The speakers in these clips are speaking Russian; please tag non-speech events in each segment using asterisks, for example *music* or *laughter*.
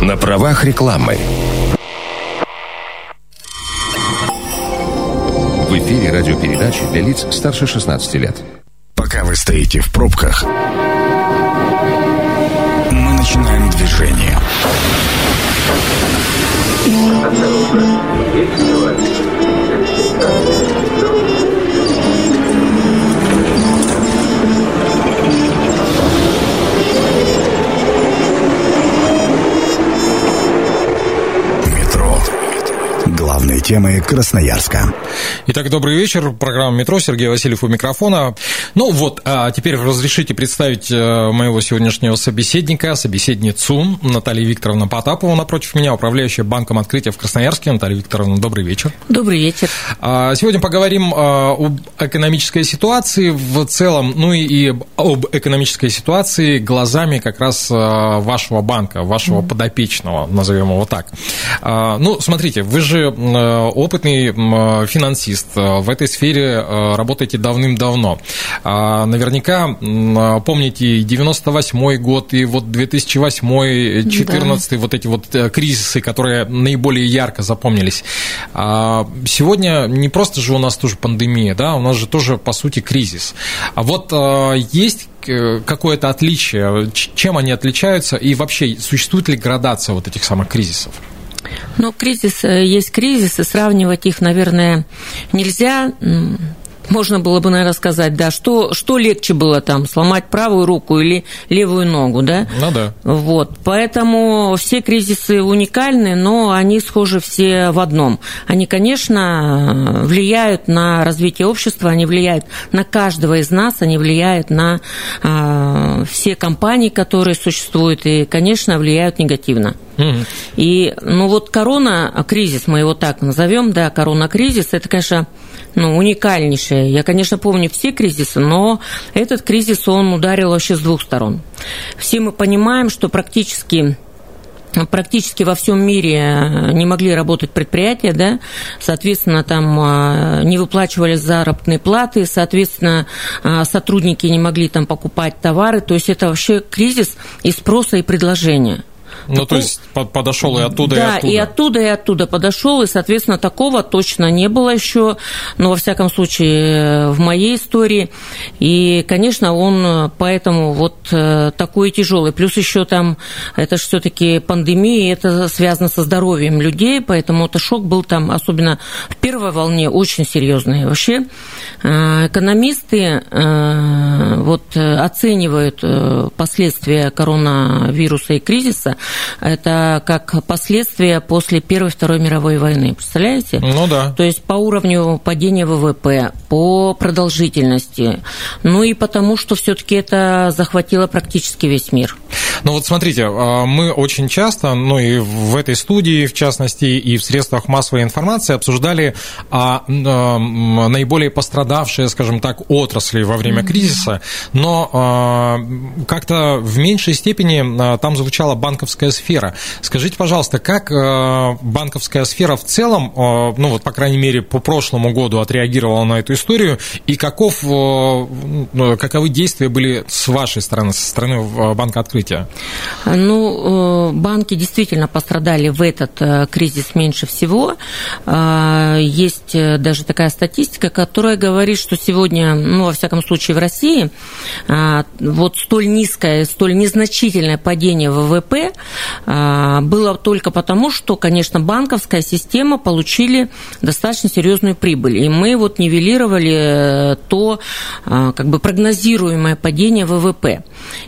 На правах рекламы. В эфире радиопередачи для лиц старше 16 лет. Пока вы стоите в пробках, мы начинаем движение. Темы Красноярска. Итак, добрый вечер. Программа «Метро». Сергей Васильев у микрофона. Ну вот, а теперь разрешите представить э, моего сегодняшнего собеседника, собеседницу Наталью Викторовну Потапову напротив меня, управляющая банком открытия в Красноярске. Наталья Викторовна, добрый вечер. Добрый вечер. А, сегодня поговорим а, об экономической ситуации в целом, ну и об экономической ситуации глазами как раз а, вашего банка, вашего mm-hmm. подопечного, назовем его так. Ну, смотрите, вы же опытный финансист, в этой сфере работаете давным-давно. Наверняка помните 98 год и вот 2008 14 да. вот эти вот э, кризисы, которые наиболее ярко запомнились. Сегодня не просто же у нас тоже пандемия, да, у нас же тоже, по сути, кризис. А вот есть э, какое-то отличие, чем они отличаются, и вообще существует ли градация вот этих самых кризисов? Ну, кризис э, есть кризис, и сравнивать их, наверное, нельзя. Можно было бы, наверное, сказать, да, что, что легче было там, сломать правую руку или левую ногу, да? Ну да. Вот, поэтому все кризисы уникальны, но они схожи все в одном. Они, конечно, влияют на развитие общества, они влияют на каждого из нас, они влияют на э, все компании, которые существуют, и, конечно, влияют негативно. И, ну вот корона-кризис, мы его так назовем, да, корона-кризис, это, конечно, ну, уникальнейшее. Я, конечно, помню все кризисы, но этот кризис, он ударил вообще с двух сторон. Все мы понимаем, что практически практически во всем мире не могли работать предприятия, да, соответственно, там а, не выплачивали заработные платы, соответственно, а, сотрудники не могли там покупать товары, то есть это вообще кризис и спроса, и предложения. Ну, Такого... то есть подошел и оттуда, да, и оттуда. и оттуда, и оттуда подошел, и, соответственно, такого точно не было еще, но, во всяком случае, в моей истории. И, конечно, он поэтому вот э, такой тяжелый. Плюс еще там, это же все-таки пандемия, это связано со здоровьем людей, поэтому это шок был там, особенно в первой волне, очень серьезный. Вообще, э, экономисты э, вот оценивают последствия коронавируса и кризиса это как последствия после Первой и Второй мировой войны. Представляете? Ну да. То есть по уровню падения ВВП, по продолжительности, ну и потому, что все-таки это захватило практически весь мир. Ну вот смотрите, а, мы очень часто, ну и в этой студии, в частности, и в средствах массовой информации обсуждали а, наиболее пострадавшие, скажем так, отрасли во время кризиса, но а, как-то в меньшей степени там звучала банковская сфера. Скажите, пожалуйста, как банковская сфера в целом, ну вот, по крайней мере, по прошлому году отреагировала на эту историю, и каков, каковы действия были с вашей стороны, со стороны банка открытия? Ну, э, банки действительно пострадали в этот э, кризис меньше всего. Э, есть даже такая статистика, которая говорит, что сегодня, ну, во всяком случае, в России вот столь низкое, столь незначительное падение ВВП было только потому, что, конечно, банковская система получили достаточно серьезную прибыль. И мы вот нивелировали то как бы прогнозируемое падение ВВП.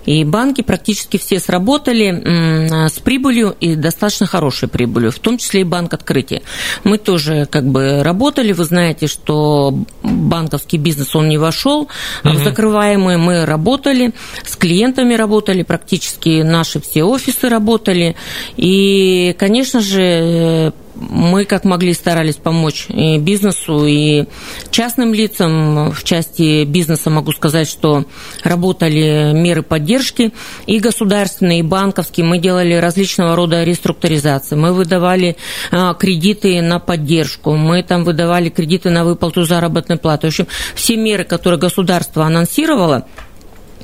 И банки практически все сработали с прибылью и достаточно хорошей прибылью, в том числе и банк открытия. Мы тоже как бы работали, вы знаете, что банковский бизнес, он не вошел угу. в закрываемые, мы работали, с клиентами работали, практически наши все офисы работали, и, конечно же, мы как могли старались помочь и бизнесу, и частным лицам. В части бизнеса могу сказать, что работали меры поддержки и государственные, и банковские. Мы делали различного рода реструктуризации. Мы выдавали а, кредиты на поддержку, мы там выдавали кредиты на выплату заработной платы. В общем, все меры, которые государство анонсировало,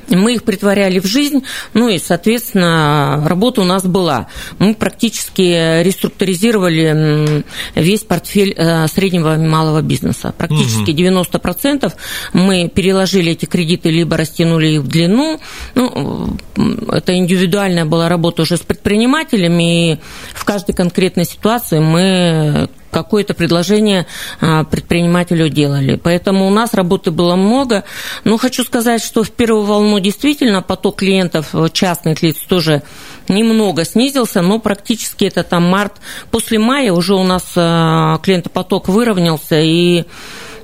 мы их притворяли в жизнь, ну и, соответственно, работа у нас была. Мы практически реструктуризировали весь портфель э, среднего и малого бизнеса. Практически угу. 90% мы переложили эти кредиты, либо растянули их в длину. Ну, это индивидуальная была работа уже с предпринимателями, и в каждой конкретной ситуации мы какое-то предложение а, предпринимателю делали. Поэтому у нас работы было много. Но хочу сказать, что в первую волну действительно поток клиентов частных лиц тоже немного снизился, но практически это там март. После мая уже у нас а, клиентопоток выровнялся, и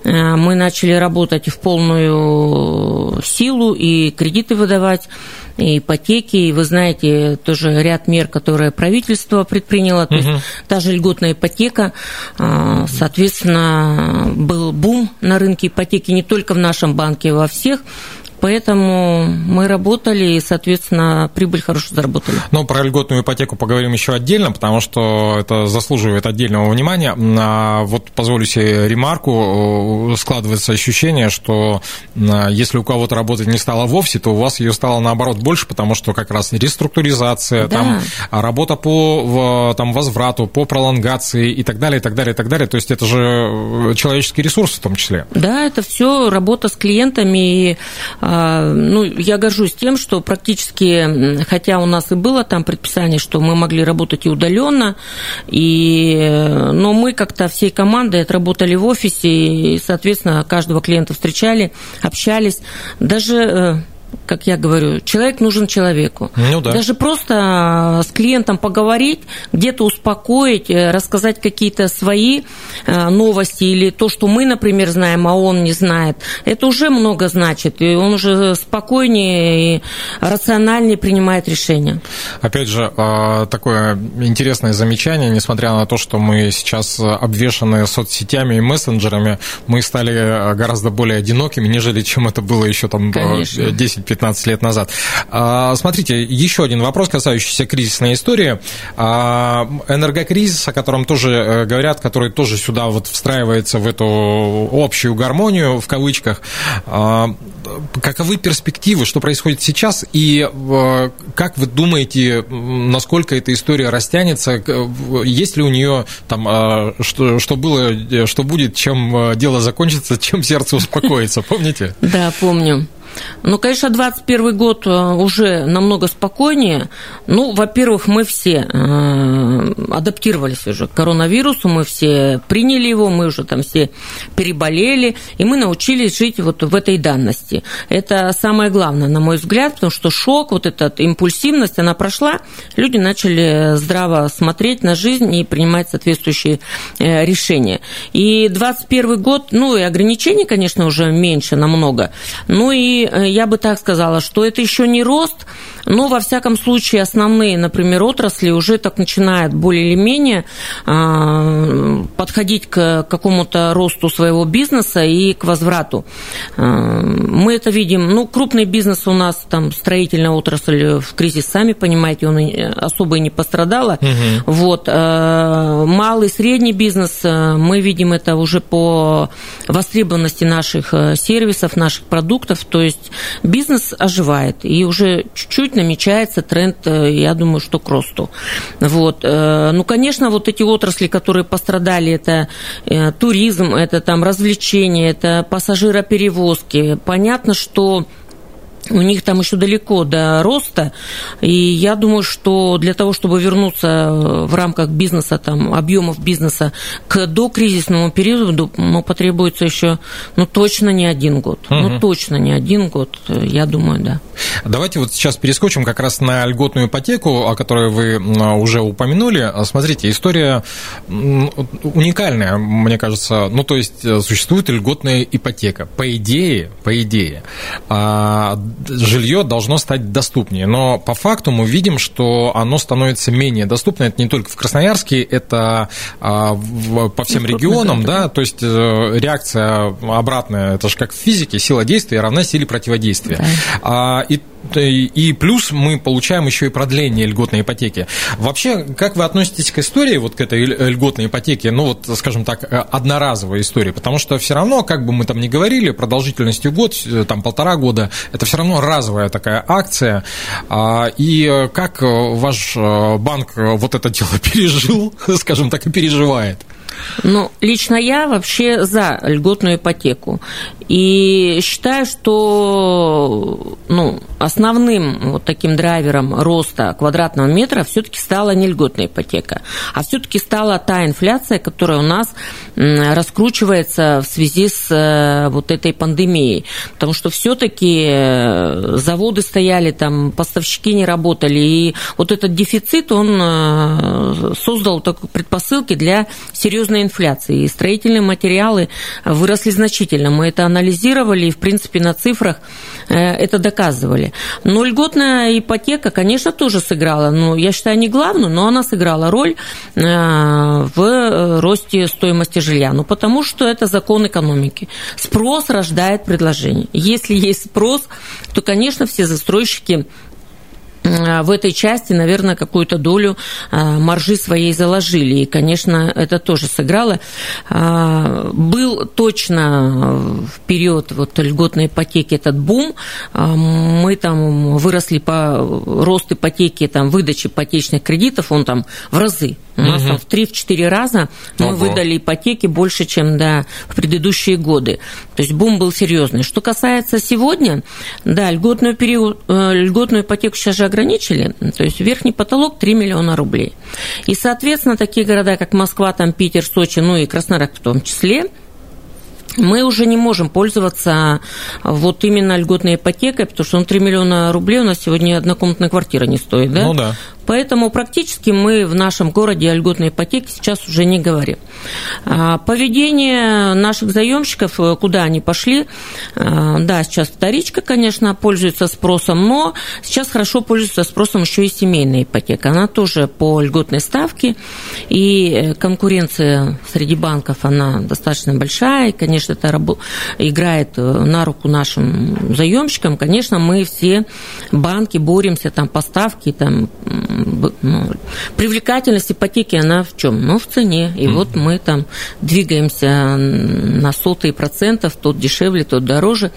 а, мы начали работать в полную силу и кредиты выдавать и ипотеки, и вы знаете тоже ряд мер, которые правительство предприняло, то угу. есть та же льготная ипотека, а, соответственно, был бум на рынке ипотеки не только в нашем банке, а во всех, Поэтому мы работали и, соответственно, прибыль хорошо заработали. Ну, про льготную ипотеку поговорим еще отдельно, потому что это заслуживает отдельного внимания. А вот позволю себе ремарку. Складывается ощущение, что а, если у кого-то работать не стало вовсе, то у вас ее стало наоборот больше, потому что как раз реструктуризация, да. там, работа по там, возврату, по пролонгации и так далее, и так далее, и так далее. То есть это же человеческий ресурс в том числе. Да, это все работа с клиентами и а, ну, я горжусь тем, что практически, хотя у нас и было там предписание, что мы могли работать и удаленно, и, но мы как-то всей командой отработали в офисе, и, соответственно, каждого клиента встречали, общались. Даже э, как я говорю, человек нужен человеку. Ну, да. Даже просто а, с клиентом поговорить, где-то успокоить, э, рассказать какие-то свои э, новости или то, что мы, например, знаем, а он не знает, это уже много значит. И он уже спокойнее и рациональнее принимает решения. Опять же, а, такое интересное замечание, несмотря на то, что мы сейчас обвешаны соцсетями и мессенджерами, мы стали э, гораздо более одинокими, нежели чем это было еще там 10-15 15 лет назад. А, смотрите, еще один вопрос, касающийся кризисной истории. А, энергокризис, о котором тоже э, говорят, который тоже сюда вот встраивается в эту общую гармонию, в кавычках. А, каковы перспективы, что происходит сейчас, и э, как вы думаете, насколько эта история растянется, э, есть ли у нее там, что, что было, что будет, чем дело закончится, *laughs* чем сердце успокоится, помните? Да, помню. Ну, конечно, 21 год э, уже намного спокойнее. Ну, во-первых, мы все э, адаптировались уже к коронавирусу, мы все приняли его, мы уже там все переболели, и мы научились жить вот в этой данности. Это самое главное, на мой взгляд, потому что шок, вот эта импульсивность, она прошла, люди начали здраво смотреть на жизнь и принимать соответствующие э, решения. И 21 год, ну, и ограничений, конечно, уже меньше намного, ну и Э, я бы так сказала, что это еще не рост, но, во всяком случае, основные, например, отрасли уже так начинают более или менее а, подходить к какому-то росту своего бизнеса и к возврату. А, мы это видим, ну, крупный бизнес у нас, там, строительная отрасль в кризис, сами понимаете, он особо и не пострадала. Угу. Вот. А, малый, средний бизнес, мы видим это уже по востребованности наших сервисов, наших продуктов, то есть бизнес оживает, и уже чуть-чуть намечается тренд, э, я думаю, что к росту. Вот. Э, ну, конечно, вот эти отрасли, которые пострадали, это э, туризм, это там развлечения, это пассажироперевозки. Понятно, что у них там еще далеко до роста, и я думаю, что для того, чтобы вернуться в рамках бизнеса, там, объемов бизнеса к докризисному периоду, ну, потребуется еще, ну, точно не один год. Угу. Ну, точно не один год, я думаю, да. Давайте вот сейчас перескочим как раз на льготную ипотеку, о которой вы уже упомянули. Смотрите, история уникальная, мне кажется. Ну, то есть э, существует льготная ипотека. По идее, по идее, а, жилье должно стать доступнее. Но по факту мы видим, что оно становится менее доступно. Это не только в Красноярске, это а, по всем регионам, да, то есть э, реакция обратная, это же как в физике, сила действия равна силе противодействия. Да. И и плюс мы получаем еще и продление льготной ипотеки. Вообще, как вы относитесь к истории, вот к этой льготной ипотеке, ну вот, скажем так, одноразовой истории, потому что все равно, как бы мы там ни говорили, продолжительностью год, там полтора года, это все равно разовая такая акция, а, и как ваш банк вот это дело *laughs* пережил, скажем так, и переживает? Ну, лично я вообще за льготную ипотеку. И считаю, что ну, основным вот таким драйвером роста квадратного метра все-таки стала не льготная ипотека, а все-таки стала та инфляция, которая у нас раскручивается в связи с э, вот этой пандемией. Потому что все-таки э, заводы стояли, там поставщики не работали, и вот этот дефицит, он э, создал такие предпосылки для серьезной инфляции. И строительные материалы выросли значительно. Мы это анализировали и, в принципе, на цифрах это доказывали. Но льготная ипотека, конечно, тоже сыграла, ну, я считаю, не главную, но она сыграла роль э, в росте стоимости жилья. Ну, потому что это закон экономики. Спрос рождает предложение. Если есть спрос, то, конечно, все застройщики в этой части, наверное, какую-то долю а, маржи своей заложили. И, конечно, это тоже сыграло. А, был точно в период вот льготной ипотеки этот бум. Мы там выросли по росту ипотеки, там, выдачи ипотечных кредитов, он там в разы у нас там в 3-4 раза мы Ого. выдали ипотеки больше, чем да, в предыдущие годы. То есть бум был серьезный. Что касается сегодня, да, льготную, период, э, льготную ипотеку сейчас же ограничили, то есть верхний потолок 3 миллиона рублей. И, соответственно, такие города, как Москва, там, Питер, Сочи, ну и Краснодар в том числе, мы уже не можем пользоваться вот именно льготной ипотекой, потому что ну, 3 миллиона рублей у нас сегодня однокомнатная квартира не стоит, да? Ну да. Поэтому практически мы в нашем городе о льготной ипотеке сейчас уже не говорим. А, поведение наших заемщиков, э, куда они пошли, э, да, сейчас вторичка, конечно, пользуется спросом, но сейчас хорошо пользуется спросом еще и семейная ипотека. Она тоже по льготной ставке, и э, конкуренция среди банков, она достаточно большая, и, конечно, это играет на руку нашим заемщикам. Конечно, мы все банки боремся там по ставке, там ну, привлекательность ипотеки, она в чем? Ну, в цене. И mm-hmm. вот мы там двигаемся на сотые процентов, тот дешевле, тот дороже.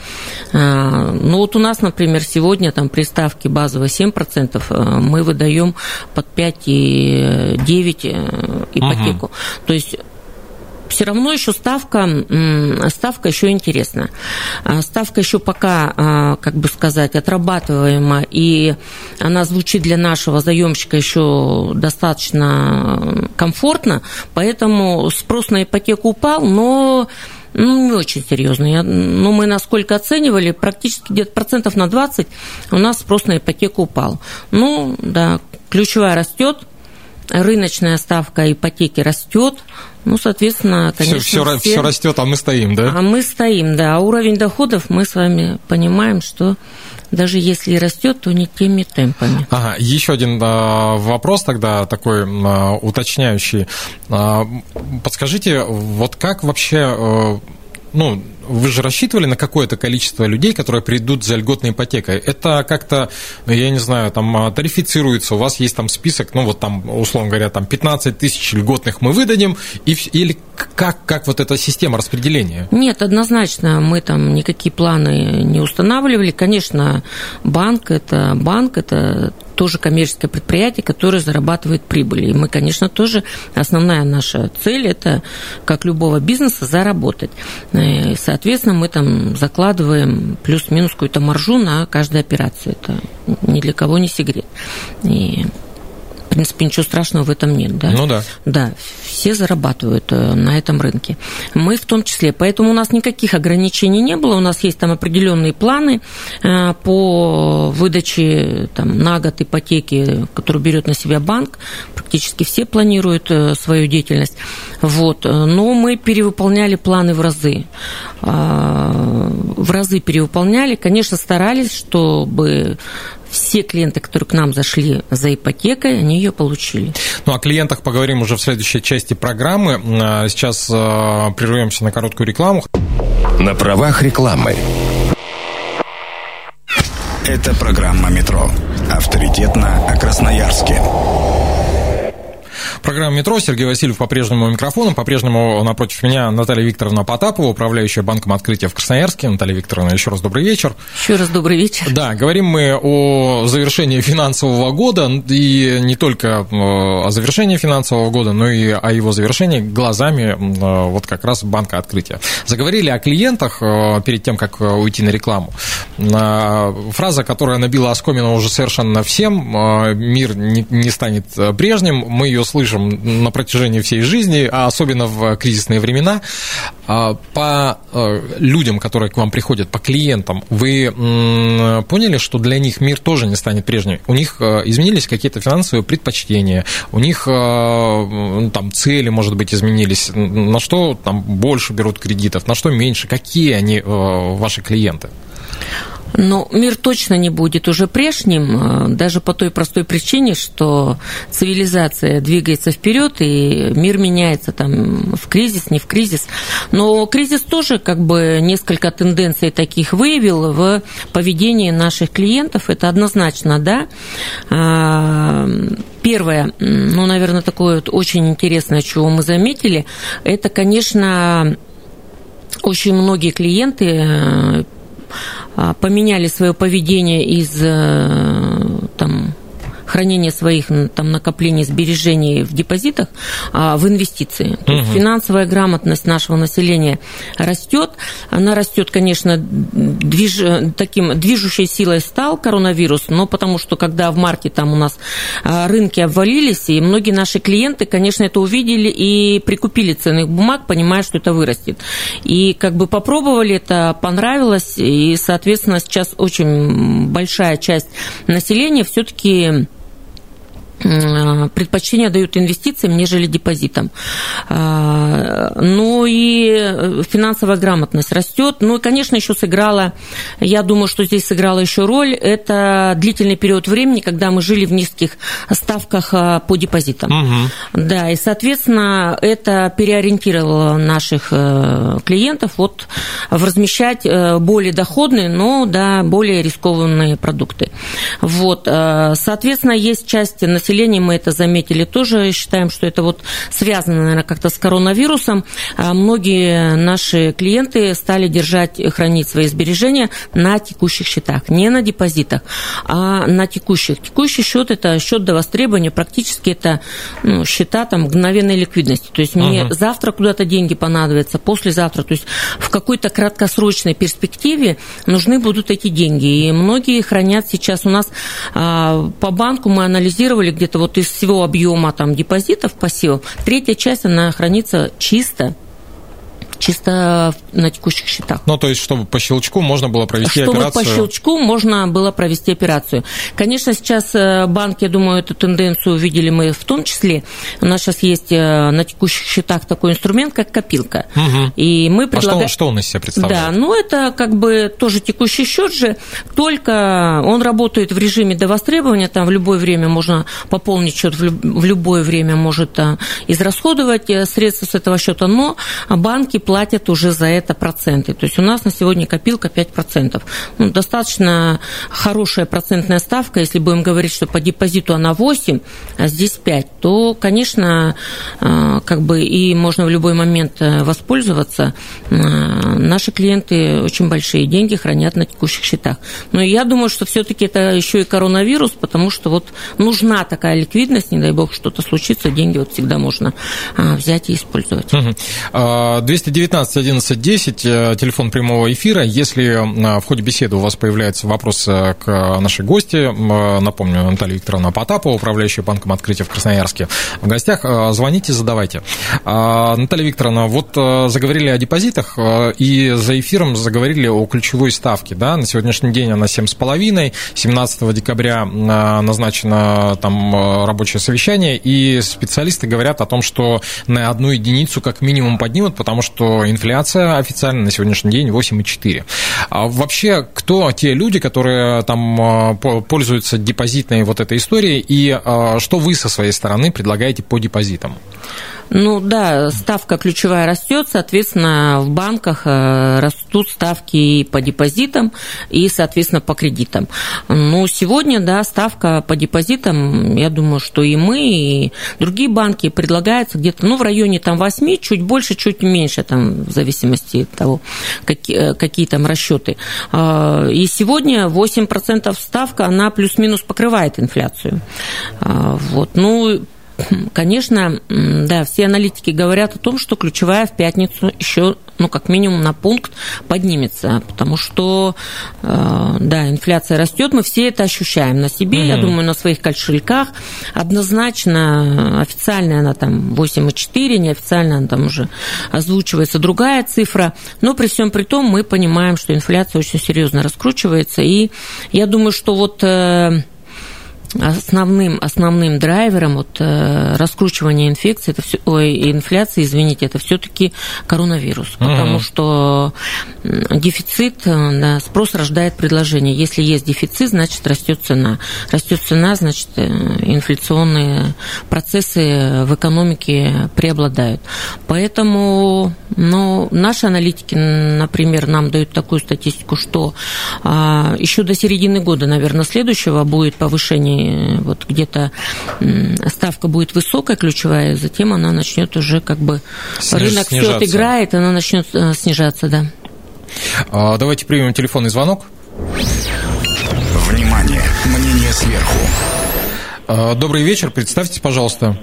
А, ну, вот у нас, например, сегодня там при ставке базовой 7%, а, мы выдаем под 5,9 э, ипотеку. Mm-hmm. То есть все равно еще ставка, ставка еще интересна. А, ставка еще пока, а, как бы сказать, отрабатываема, и она звучит для нашего заемщика еще достаточно комфортно, поэтому спрос на ипотеку упал, но ну, не очень серьезно. ну, мы насколько оценивали, практически где-то процентов на 20 у нас спрос на ипотеку упал. Ну, да, ключевая растет, рыночная ставка ипотеки растет, ну, соответственно, конечно, все, все, все... все растет, а мы стоим, да? А мы стоим, да. А уровень доходов мы с вами понимаем, что даже если растет, то не теми темпами. Ага, еще один а, вопрос тогда такой а, уточняющий. А, подскажите, вот как вообще, а, ну, вы же рассчитывали на какое-то количество людей, которые придут за льготной ипотекой. Это как-то, я не знаю, там а, тарифицируется, у вас есть там список, ну вот там, условно говоря, там 15 тысяч льготных мы выдадим, и, или как, как вот эта система распределения? Нет, однозначно мы там никакие планы не устанавливали. Конечно, банк – это банк, это тоже коммерческое предприятие, которое зарабатывает прибыль. И мы, конечно, тоже, основная наша цель – это, как любого бизнеса, заработать. Э, и, соответственно, мы там закладываем плюс-минус какую-то маржу на каждую операцию. Это ни для кого не секрет. И принципе, ничего страшного в этом нет, да? Ну да. Да, все зарабатывают э, на этом рынке. Мы в том числе. Поэтому у нас никаких ограничений не было. У нас есть там определенные планы э, по выдаче там, на год ипотеки, которую берет на себя банк. Практически все планируют э, свою деятельность. Вот. Но мы перевыполняли планы в разы. В разы перевыполняли. Конечно, старались, чтобы все клиенты, которые к нам зашли за ипотекой, они ее получили. Ну, о клиентах поговорим уже в следующей части программы. А, сейчас а, прервемся на короткую рекламу. На правах рекламы. Это программа «Метро». Авторитетно о Красноярске. Программа «Метро». Сергей Васильев по-прежнему микрофоном. По-прежнему напротив меня Наталья Викторовна Потапова, управляющая банком открытия в Красноярске. Наталья Викторовна, еще раз добрый вечер. Еще раз добрый вечер. Да, говорим мы о завершении финансового года, и не только э, о завершении финансового года, но и о его завершении глазами э, вот как раз банка открытия. Заговорили о клиентах э, перед тем, как уйти на рекламу. Фраза, которая набила оскомину уже совершенно всем, мир не станет прежним, мы ее слышим на протяжении всей жизни, а особенно в кризисные времена. А, по э, людям, которые к вам приходят, по клиентам, вы поняли, что для них мир тоже не станет прежним? У них э, изменились какие-то финансовые предпочтения, у них э, там цели, может быть, изменились, на что там больше берут кредитов, на что меньше, какие они ваши клиенты? Но мир точно не будет уже прежним, э, даже по той простой причине, что цивилизация двигается вперед, и мир меняется там в кризис, не в кризис. Но кризис тоже как бы несколько тенденций таких выявил в поведении наших клиентов. Это однозначно, да. А, первое, ну, наверное, такое вот очень интересное, чего мы заметили, это, конечно, очень многие клиенты э, поменяли свое поведение из э, хранения своих там, накоплений, сбережений в депозитах а, в инвестиции. То есть финансовая грамотность нашего населения растет. Она растет, конечно, движ, таким движущей силой стал коронавирус, но потому что когда в марте там у нас а, рынки обвалились, и многие наши клиенты, конечно, это увидели и прикупили ценных бумаг, понимая, что это вырастет. И как бы попробовали это, понравилось, и, соответственно, сейчас очень большая часть населения все-таки Э, предпочтение дают инвестициям, нежели депозитам. Э, ну и финансовая грамотность растет. Ну и, конечно, еще сыграла, я думаю, что здесь сыграла еще роль, это длительный период времени, когда мы жили в низких ставках э, по депозитам. Угу. Да, и, соответственно, это переориентировало наших клиентов вот в размещать более доходные, но да, более рискованные продукты. Вот, соответственно, есть часть населения, населения, мы это заметили тоже, считаем, что это вот связано, наверное, как-то с коронавирусом. А многие наши клиенты стали держать, хранить свои сбережения на текущих счетах, не на депозитах, а на текущих. Текущий счет – это счет до востребования, практически это ну, счета там, мгновенной ликвидности. То есть мне uh-huh. завтра куда-то деньги понадобятся, послезавтра. То есть в какой-то краткосрочной перспективе нужны будут эти деньги. И многие хранят сейчас у нас а, по банку мы анализировали, где-то вот из всего объема там депозитов пассивов, третья часть, она хранится чисто чисто на текущих счетах. Ну, то есть, чтобы по щелчку можно было провести чтобы операцию? Чтобы по щелчку можно было провести операцию. Конечно, сейчас э, банки, я думаю, эту тенденцию увидели мы в том числе. У нас сейчас есть э, на текущих счетах такой инструмент, как копилка. Угу. И мы предлагаем... А что, что он из себя представляет? Да, ну, это как бы тоже текущий счет же, только он работает в режиме до востребования, там в любое время можно пополнить счет, в любое время может э, израсходовать средства с этого счета, но банки платят уже за это проценты. То есть у нас на сегодня копилка 5%. Ну, достаточно хорошая процентная ставка. Если будем говорить, что по депозиту она 8, а здесь 5, то, конечно, э, как бы и можно в любой момент э, воспользоваться. Э, наши клиенты очень большие деньги хранят на текущих счетах. Но я думаю, что все-таки это еще и коронавирус, потому что вот нужна такая ликвидность, не дай бог что-то случится, деньги вот всегда можно взять и использовать. 209 19 11 10, телефон прямого эфира. Если э, в ходе беседы у вас появляется вопрос э, к нашей гости, э, напомню, Наталья Викторовна Потапова, управляющая банком открытия в Красноярске, в гостях, звоните, задавайте. Наталья Викторовна, вот заговорили о депозитах, и за эфиром заговорили о ключевой ставке. Да? На сегодняшний день она 7,5, 17 декабря назначено там рабочее совещание, и специалисты говорят о том, что на одну единицу как минимум поднимут, потому что инфляция официально на сегодняшний день 8,4. А вообще, кто те люди, которые там а, пользуются депозитной вот этой историей, и а, что вы со своей стороны предлагаете по депозитам? Ну да, ставка ключевая растет, соответственно, в банках э, растут ставки по депозитам, и, соответственно, по кредитам. Ну, сегодня, да, ставка по депозитам, я думаю, что и мы, и другие банки предлагаются где-то, ну, в районе там 8, чуть больше, чуть меньше, там, в зависимости от того, какие, э, какие там расчеты. А, и сегодня 8% ставка, она плюс-минус покрывает инфляцию. А, вот, ну, Конечно, да, все аналитики говорят о том, что ключевая в пятницу еще, ну, как минимум на пункт поднимется, потому что, э, да, инфляция растет, мы все это ощущаем на себе, mm-hmm. я думаю, на своих кошельках. Однозначно, официально она там 8,4, неофициально она там уже озвучивается другая цифра, но при всем при том мы понимаем, что инфляция очень серьезно раскручивается, и я думаю, что вот э, основным, основным драйвером вот, э, раскручивания инфекции, это все, ой, инфляции, извините, это все-таки коронавирус, uh-huh. потому что дефицит, э, да, спрос рождает предложение. Если есть дефицит, значит растет цена. Растет цена, значит э, инфляционные процессы в экономике преобладают. Поэтому ну, наши аналитики, например, нам дают такую статистику, что а, еще до середины года, наверное, следующего будет повышение вот где-то ставка будет высокая, ключевая, затем она начнет уже как бы Сниж, рынок снижаться. все отыграет, она начнет э, снижаться, да. А, давайте примем телефонный звонок. Внимание, мнение сверху. А, добрый вечер, представьтесь, пожалуйста.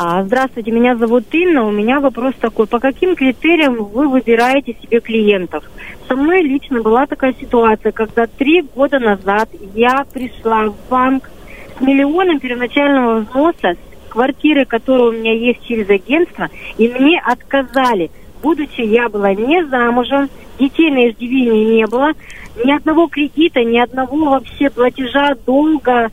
А, здравствуйте, меня зовут Инна. У меня вопрос такой. По каким критериям вы выбираете себе клиентов? Со мной лично была такая ситуация, когда три года назад я пришла в банк с миллионом первоначального взноса, с квартиры, которая у меня есть через агентство, и мне отказали. Будучи я была не замужем, детей на иждивении не было, ни одного кредита, ни одного вообще платежа, долга,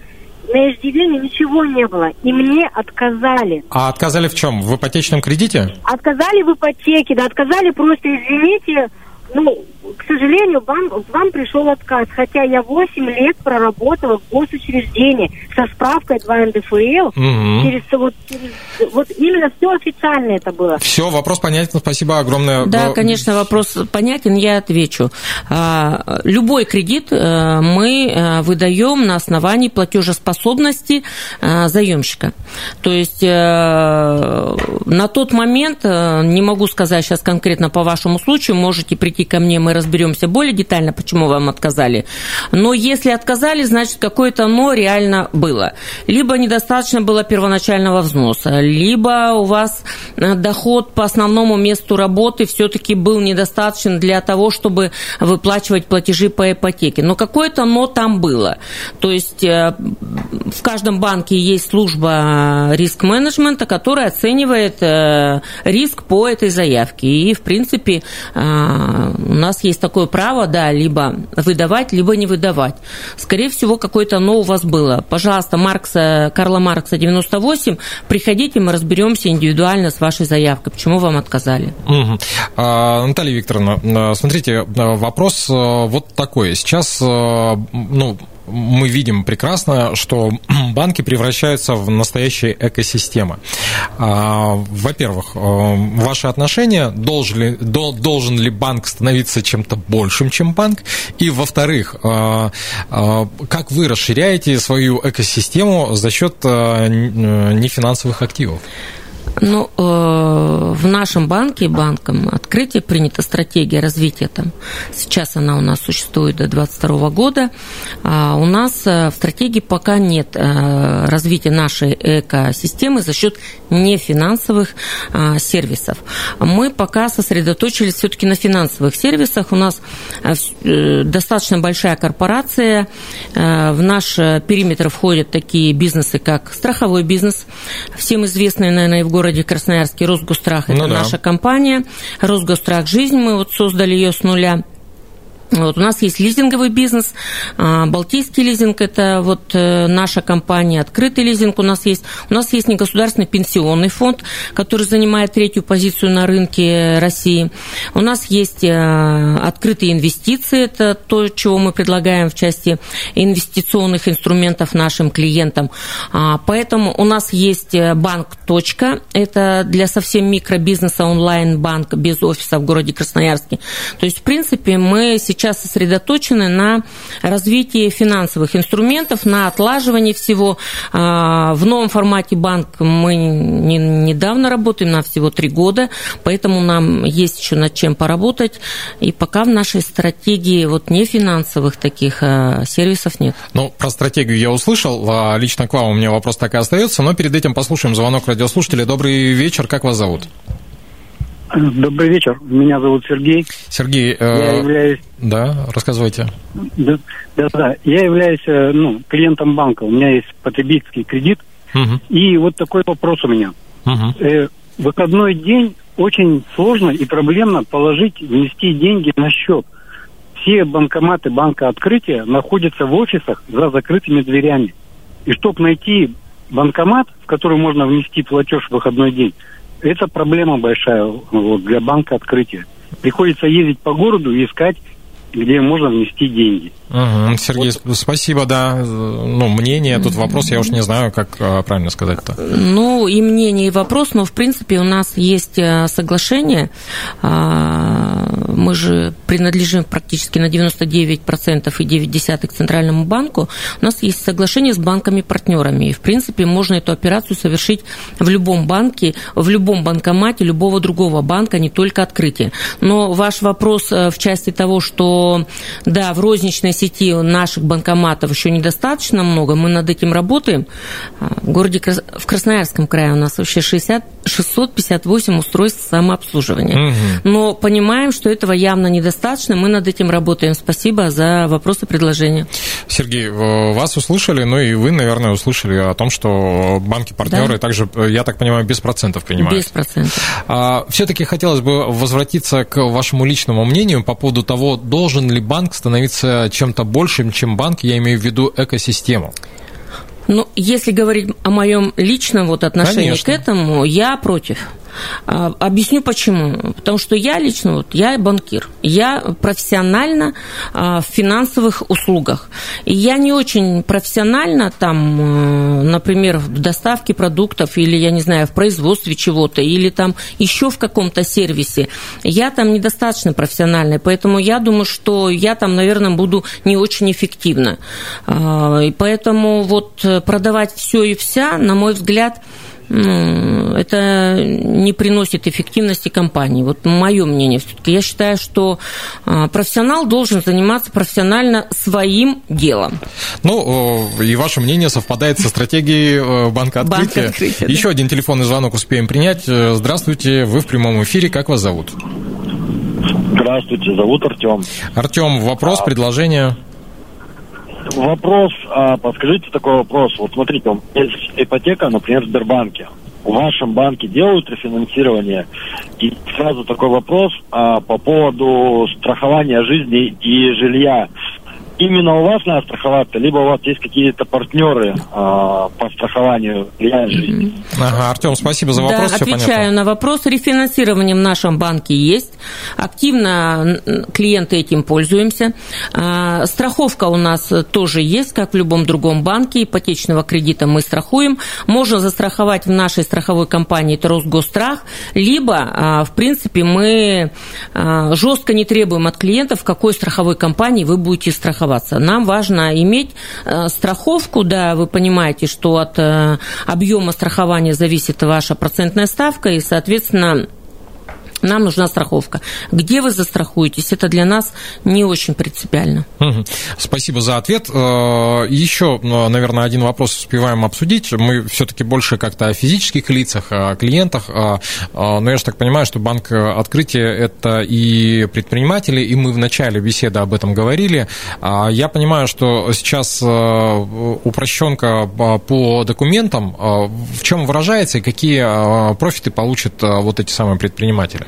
на иждивении ничего не было, и мне отказали. А отказали в чем? В ипотечном кредите? Отказали в ипотеке, да, отказали просто, извините, ну, к сожалению, вам, вам пришел отказ, хотя я 8 лет проработала в госучреждении со справкой 2 НДФЛ. Угу. Через, вот, через, вот именно все официально это было. Все, вопрос понятен, спасибо огромное. Да, конечно, вопрос понятен, я отвечу. А, любой кредит э, мы э, выдаем на основании платежеспособности э, заемщика. То есть на тот момент, не могу сказать сейчас конкретно по вашему случаю, можете прийти ко мне, мы разберемся более детально, почему вам отказали. Но если отказали, значит, какое-то но реально было. Либо недостаточно было первоначального взноса, либо у вас э, доход по основному месту работы все-таки был недостаточен для того, чтобы выплачивать платежи по ипотеке. Но какое-то но там было. То есть э, в каждом банке есть служба риск-менеджмента, которая оценивает э, риск по этой заявке. И, в принципе, у нас есть такое право, да, либо выдавать, либо не выдавать. Скорее всего, какое-то оно у вас было. Пожалуйста, Маркса, Карла Маркса 98, приходите, мы разберемся индивидуально с вашей заявкой, почему вам отказали. Угу. А, Наталья Викторовна, смотрите, вопрос э, вот такой. Сейчас, э, ну, мы видим прекрасно, что *clears throat* банки превращаются в настоящие экосистемы. А, во-первых, э, ваши отношения, должен ли, должен ли банк становиться чем-то большим, чем банк? И, во-вторых, э, э, как вы расширяете свою экосистему за счет нефинансовых активов? Ну, э, в нашем банке, банком открытия принята стратегия развития там. Сейчас она у нас существует до 2022 года. А у нас э, в стратегии пока нет э, развития нашей экосистемы за счет нефинансовых сервисов. Мы пока сосредоточились все-таки на финансовых сервисах. У нас достаточно большая корпорация. В наш периметр входят такие бизнесы, как страховой бизнес, всем известный, наверное, и в городе городе Красноярске Росгострах. Это ну, да. наша компания. Росгострах «Жизнь». Мы вот создали ее с нуля. Вот, у нас есть лизинговый бизнес, а, Балтийский лизинг – это вот э, наша компания, открытый лизинг у нас есть. У нас есть негосударственный пенсионный фонд, который занимает третью позицию на рынке России. У нас есть э, открытые инвестиции, это то, чего мы предлагаем в части инвестиционных инструментов нашим клиентам. А, поэтому у нас есть э, банк «Точка», это для совсем микробизнеса онлайн-банк без офиса в городе Красноярске. То есть, в принципе, мы сейчас сейчас сосредоточены на развитии финансовых инструментов, на отлаживании всего. А, в новом формате банк мы не, недавно работаем, на всего три года, поэтому нам есть еще над чем поработать. И пока в нашей стратегии вот не финансовых таких а, сервисов нет. Ну, про стратегию я услышал. А лично к вам у меня вопрос так и остается, но перед этим послушаем звонок радиослушателя. Добрый вечер, как вас зовут? Добрый вечер. Меня зовут Сергей. Сергей, э, я являюсь... Да, рассказывайте. Да, да, да. Я являюсь э, ну, клиентом банка. У меня есть потребительский кредит. Угу. И вот такой вопрос у меня. Угу. Э, выходной день очень сложно и проблемно положить, внести деньги на счет. Все банкоматы банка открытия находятся в офисах за закрытыми дверями. И чтобы найти банкомат, в который можно внести платеж в выходной день, это проблема большая вот, для банка открытия. Приходится ездить по городу и искать где можно внести деньги. Угу. Сергей, вот. спасибо, да. Ну, мнение, тут вопрос, я уж не знаю, как а, правильно сказать-то. Ну, и мнение, и вопрос, но, в принципе, у нас есть э, соглашение. А, мы же принадлежим практически на 99% и 9 к Центральному банку. У нас есть соглашение с банками-партнерами. И, в принципе, можно эту операцию совершить в любом банке, в любом банкомате любого другого банка, не только открытие. Но ваш вопрос э, в части того, что да, в розничной сети наших банкоматов еще недостаточно много, мы над этим работаем. А, в городе, в Красноярском крае у нас вообще 60, 658 устройств самообслуживания. Угу. Но понимаем, что этого явно недостаточно, мы над этим работаем. Спасибо за вопросы и предложения. Сергей, вас услышали, ну и вы, наверное, услышали о том, что банки-партнеры да. также, я так понимаю, без процентов принимают. Без процентов. А, Все-таки хотелось бы возвратиться к вашему личному мнению по поводу того, должен должен ли банк становиться чем-то большим, чем банк, я имею в виду экосистему? Ну, если говорить о моем личном вот отношении Конечно. к этому, я против. А, объясню почему. Потому что я лично, вот, я банкир, я профессионально а, в финансовых услугах. И я не очень профессионально там, э, например, в доставке продуктов или, я не знаю, в производстве чего-то, или там еще в каком-то сервисе. Я там недостаточно профессиональная, поэтому я думаю, что я там, наверное, буду не очень эффективна. А, и поэтому вот продавать все и вся, на мой взгляд, это не приносит эффективности компании. Вот мое мнение все-таки. Я считаю, что а, профессионал должен заниматься профессионально своим делом. Ну, и ваше мнение совпадает со стратегией э, банка открытия. Банк открытия Еще да. один телефонный звонок успеем принять. Э, здравствуйте, вы в прямом эфире. Как вас зовут? Здравствуйте, зовут Артем. Артем, вопрос, а... предложение? Вопрос, а, подскажите такой вопрос. Вот смотрите, у меня есть ипотека, например, в Сбербанке. В вашем банке делают рефинансирование? И сразу такой вопрос а, по поводу страхования жизни и жилья именно у вас надо страховаться, либо у вас есть какие-то партнеры э, по страхованию жизни. Ага, Артем, спасибо за вопрос. Да, отвечаю понятно. на вопрос. Рефинансирование в нашем банке есть. Активно клиенты этим пользуемся. А, страховка у нас тоже есть, как в любом другом банке. Ипотечного кредита мы страхуем. Можно застраховать в нашей страховой компании, это Росгострах, либо, а, в принципе, мы а, жестко не требуем от клиентов, в какой страховой компании вы будете страховать страховаться. Нам важно иметь э, страховку, да, вы понимаете, что от э, объема страхования зависит ваша процентная ставка, и, соответственно, нам нужна страховка. Где вы застрахуетесь, это для нас не очень принципиально. Спасибо за ответ. Э, Еще, э, наверное, один вопрос успеваем обсудить. Мы все-таки больше как-то о физических лицах, о клиентах. Э, но я же так понимаю, что банк открытия – это и предприниматели, и мы в начале беседы об этом говорили. А я понимаю, что сейчас упрощенка по документам в чем выражается и какие профиты получат вот эти самые предприниматели?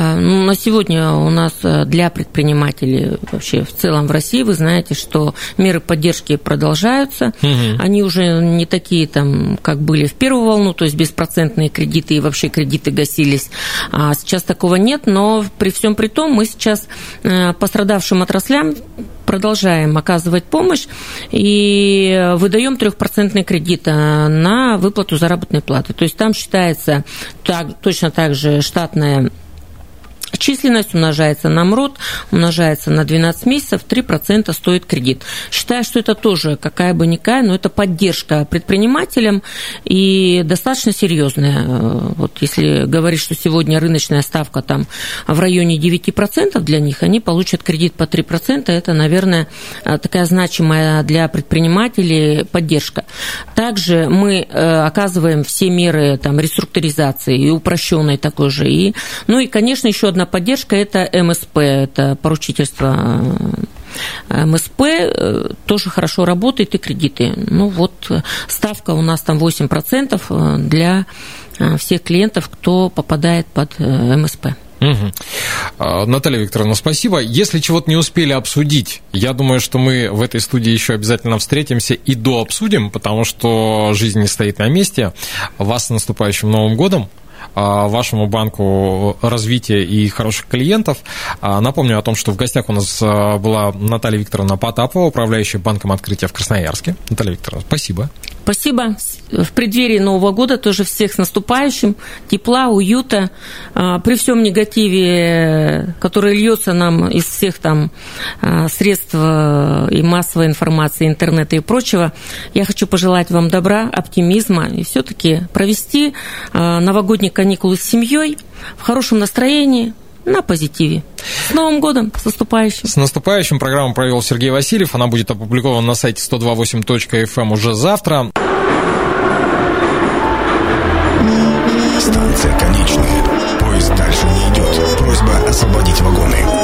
Ну, на сегодня у нас для предпринимателей вообще в целом в России, вы знаете, что меры поддержки продолжаются. Угу. Они уже не такие, там, как были в первую волну, то есть беспроцентные кредиты и вообще кредиты гасились. А сейчас такого нет, но при всем при том мы сейчас пострадавшим отраслям продолжаем оказывать помощь и выдаем трехпроцентный кредит на выплату заработной платы. То есть там считается так, точно так же штатная Численность умножается на МРОД, умножается на 12 месяцев, 3% стоит кредит. Считаю, что это тоже какая бы никакая, но это поддержка предпринимателям и достаточно серьезная. Вот если говорить, что сегодня рыночная ставка там в районе 9% для них, они получат кредит по 3%, это, наверное, такая значимая для предпринимателей поддержка. Также мы э, оказываем все меры там, реструктуризации и упрощенной такой же. И, ну и, конечно, еще одна поддержка – это МСП, это поручительство э, МСП э, тоже хорошо работает и кредиты. Ну вот ставка у нас там 8% э, для всех клиентов, кто попадает под МСП. Угу. Наталья Викторовна, спасибо. Если чего-то не успели обсудить, я думаю, что мы в этой студии еще обязательно встретимся и дообсудим, потому что жизнь не стоит на месте. Вас с наступающим Новым годом. А, вашему банку развития и хороших клиентов. А, напомню о том, что в гостях у нас а, была Наталья Викторовна Потапова, управляющая банком открытия в Красноярске. Наталья Викторовна, спасибо. Спасибо. В преддверии Нового года тоже всех с наступающим. Тепла, уюта. При всем негативе, который льется нам из всех там средств и массовой информации, интернета и прочего, я хочу пожелать вам добра, оптимизма и все-таки провести новогодний каникулы с семьей, в хорошем настроении, на позитиве. С Новым годом, с наступающим. С наступающим программу провел Сергей Васильев. Она будет опубликована на сайте 128.fm эм уже завтра. Станция конечная. Поезд дальше не идет. Просьба о